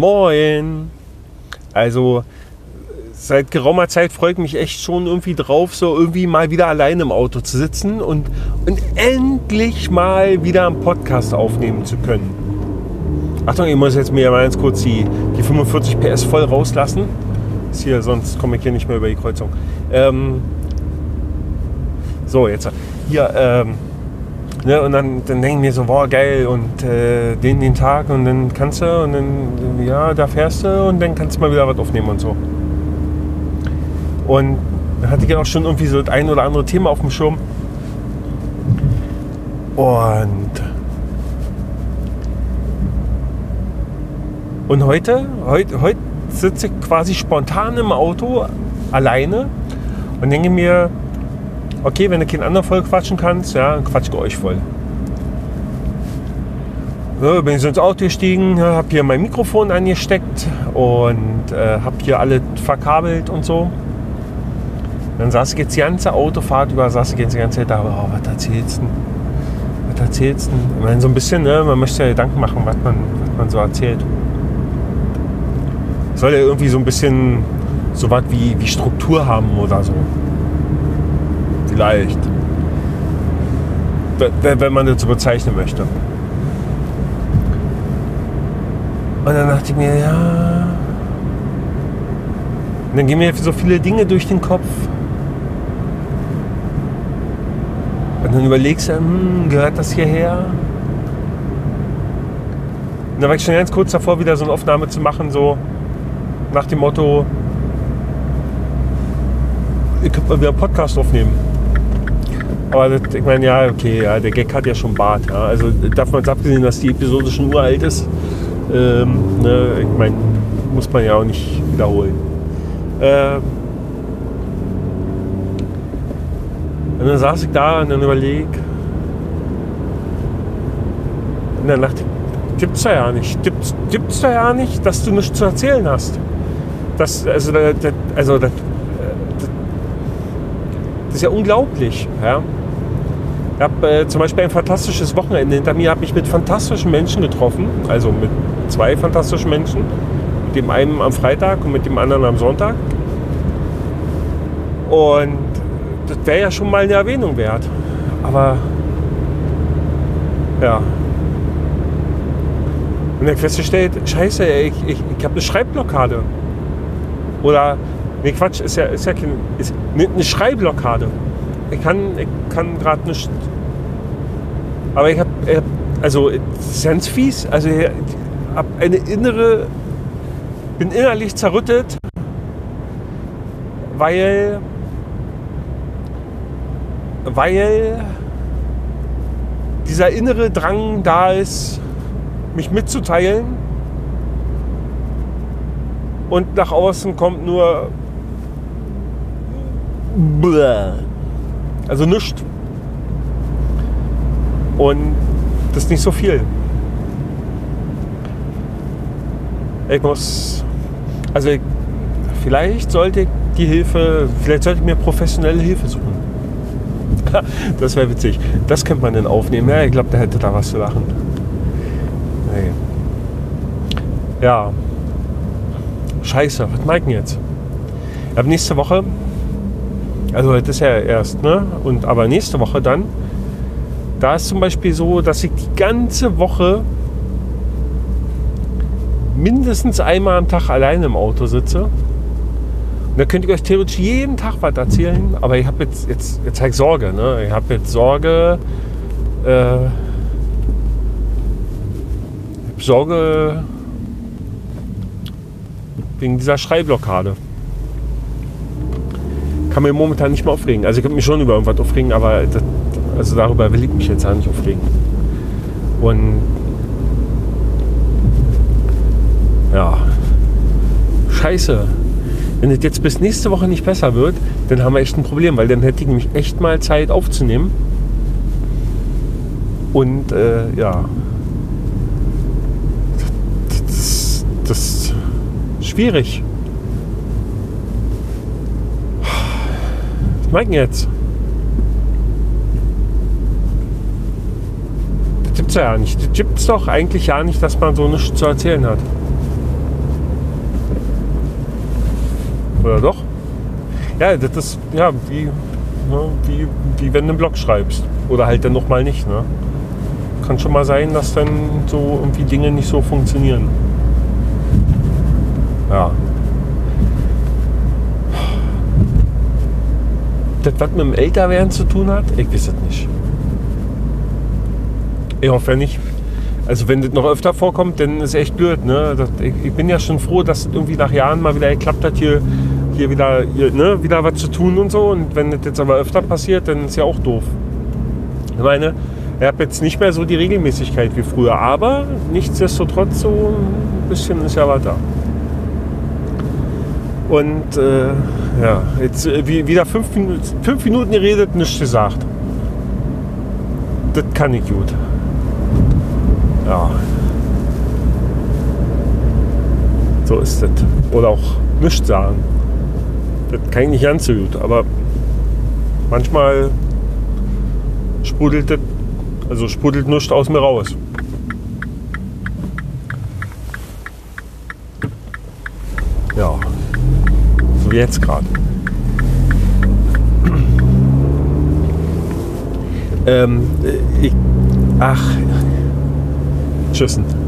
Moin. Also seit geraumer Zeit freut mich echt schon irgendwie drauf, so irgendwie mal wieder allein im Auto zu sitzen und, und endlich mal wieder einen Podcast aufnehmen zu können. Achtung, ich muss jetzt mir mal ganz kurz die, die 45 PS voll rauslassen. Ist hier, sonst komme ich hier nicht mehr über die Kreuzung. Ähm, so, jetzt hier. Ähm, Ne, und dann, dann denke ich mir so, boah, geil, und äh, den, den Tag und dann kannst du und dann, ja, da fährst du und dann kannst du mal wieder was aufnehmen und so. Und da hatte ich ja auch schon irgendwie so das ein oder andere Thema auf dem Schirm. Und, und heute, heute, heute sitze ich quasi spontan im Auto alleine und denke mir, okay, wenn du keinen anderen voll quatschen kannst, ja, dann quatsch euch voll. So, bin ich so ins Auto gestiegen, habe hier mein Mikrofon angesteckt und äh, habe hier alle verkabelt und so. Dann saß ich jetzt die ganze Autofahrt über, saß ich jetzt die ganze Zeit da, oh, was erzählst du? Was erzählst du? Ich meine, so ein bisschen, ne, man möchte ja Gedanken machen, was man, was man so erzählt. Soll ja irgendwie so ein bisschen so was wie, wie Struktur haben oder so. Vielleicht. Wenn man das so bezeichnen möchte. Und dann dachte ich mir, ja. Und dann gehen mir so viele Dinge durch den Kopf. Und dann überlegst du, hm, gehört das hierher? Und da war ich schon ganz kurz davor, wieder so eine Aufnahme zu machen, so nach dem Motto, ihr könnt mal wieder einen Podcast aufnehmen. Aber das, ich meine, ja, okay, ja, der Gag hat ja schon Bart. Ja. Also davon abgesehen, dass die Episode schon uralt ist, ähm, ne, ich meine, muss man ja auch nicht wiederholen. Ähm, und dann saß ich da und dann überleg. Und dann dachte ich, gibt's da ja nicht. Gibt's, gibt's da ja nicht, dass du nichts zu erzählen hast. Das, also, das, also das, das ist ja unglaublich. Ja? Ich habe äh, zum Beispiel ein fantastisches Wochenende hinter mir, habe mich mit fantastischen Menschen getroffen, also mit zwei fantastischen Menschen. Mit dem einen am Freitag und mit dem anderen am Sonntag. Und das wäre ja schon mal eine Erwähnung wert. Aber ja. Und dann festgestellt, scheiße, ich, ich, ich habe eine Schreibblockade. Oder, nee Quatsch, ist ja, ist ja kein, ist eine Schreibblockade. Ich kann, ich kann gerade nicht. Aber ich habe, also, ganz fies. Also, ich habe eine innere, bin innerlich zerrüttet, weil, weil dieser innere Drang da ist, mich mitzuteilen. Und nach außen kommt nur also nichts. Und das ist nicht so viel. Ich muss, also ich, vielleicht sollte ich die Hilfe, vielleicht sollte ich mir professionelle Hilfe suchen. das wäre witzig. Das könnte man denn aufnehmen. Ja, ich glaube, der hätte da was zu lachen. Nee. Ja. Scheiße, was meint denn jetzt? Ab nächste Woche also heute ist ja erst, ne? Und aber nächste Woche dann, da ist zum Beispiel so, dass ich die ganze Woche mindestens einmal am Tag alleine im Auto sitze. Und da könnte ich euch theoretisch jeden Tag was erzählen, aber ich habe jetzt, jetzt, jetzt halt Sorge. Ne? Ich habe jetzt Sorge, äh, ich Sorge wegen dieser Schreibblockade kann mir momentan nicht mehr aufregen. Also ich kann mich schon über irgendwas aufregen, aber das, also darüber will ich mich jetzt auch nicht aufregen. Und ja, scheiße. Wenn es jetzt bis nächste Woche nicht besser wird, dann haben wir echt ein Problem, weil dann hätte ich nämlich echt mal Zeit aufzunehmen. Und äh, ja, das, das ist schwierig. Meinten jetzt? Das gibt's ja nicht. Das gibt's doch eigentlich ja nicht, dass man so nichts zu erzählen hat. Oder doch? Ja, das ist ja wie, ne, wie, wie wenn du einen Blog schreibst. Oder halt dann nochmal nicht. Ne? Kann schon mal sein, dass dann so irgendwie Dinge nicht so funktionieren. Ja, Das, was mit dem Älterwerden zu tun hat, ich weiß es nicht. Ich hoffe nicht. Also wenn das noch öfter vorkommt, dann ist echt blöd. Ne? Das, ich, ich, bin ja schon froh, dass es irgendwie nach Jahren mal wieder geklappt hat, hier, hier wieder, hier, ne, wieder was zu tun und so. Und wenn das jetzt aber öfter passiert, dann ist ja auch doof. Ich meine, ich habe jetzt nicht mehr so die Regelmäßigkeit wie früher, aber nichtsdestotrotz so ein bisschen ist ja was da. Und äh, ja, jetzt äh, wieder fünf fünf Minuten geredet, nichts gesagt. Das kann ich gut. Ja. So ist das. Oder auch nichts sagen. Das kann ich nicht ganz so gut, aber manchmal sprudelt das, also sprudelt nichts aus mir raus. Ja wie jetzt gerade. Ähm, ich, ach, tschüssen.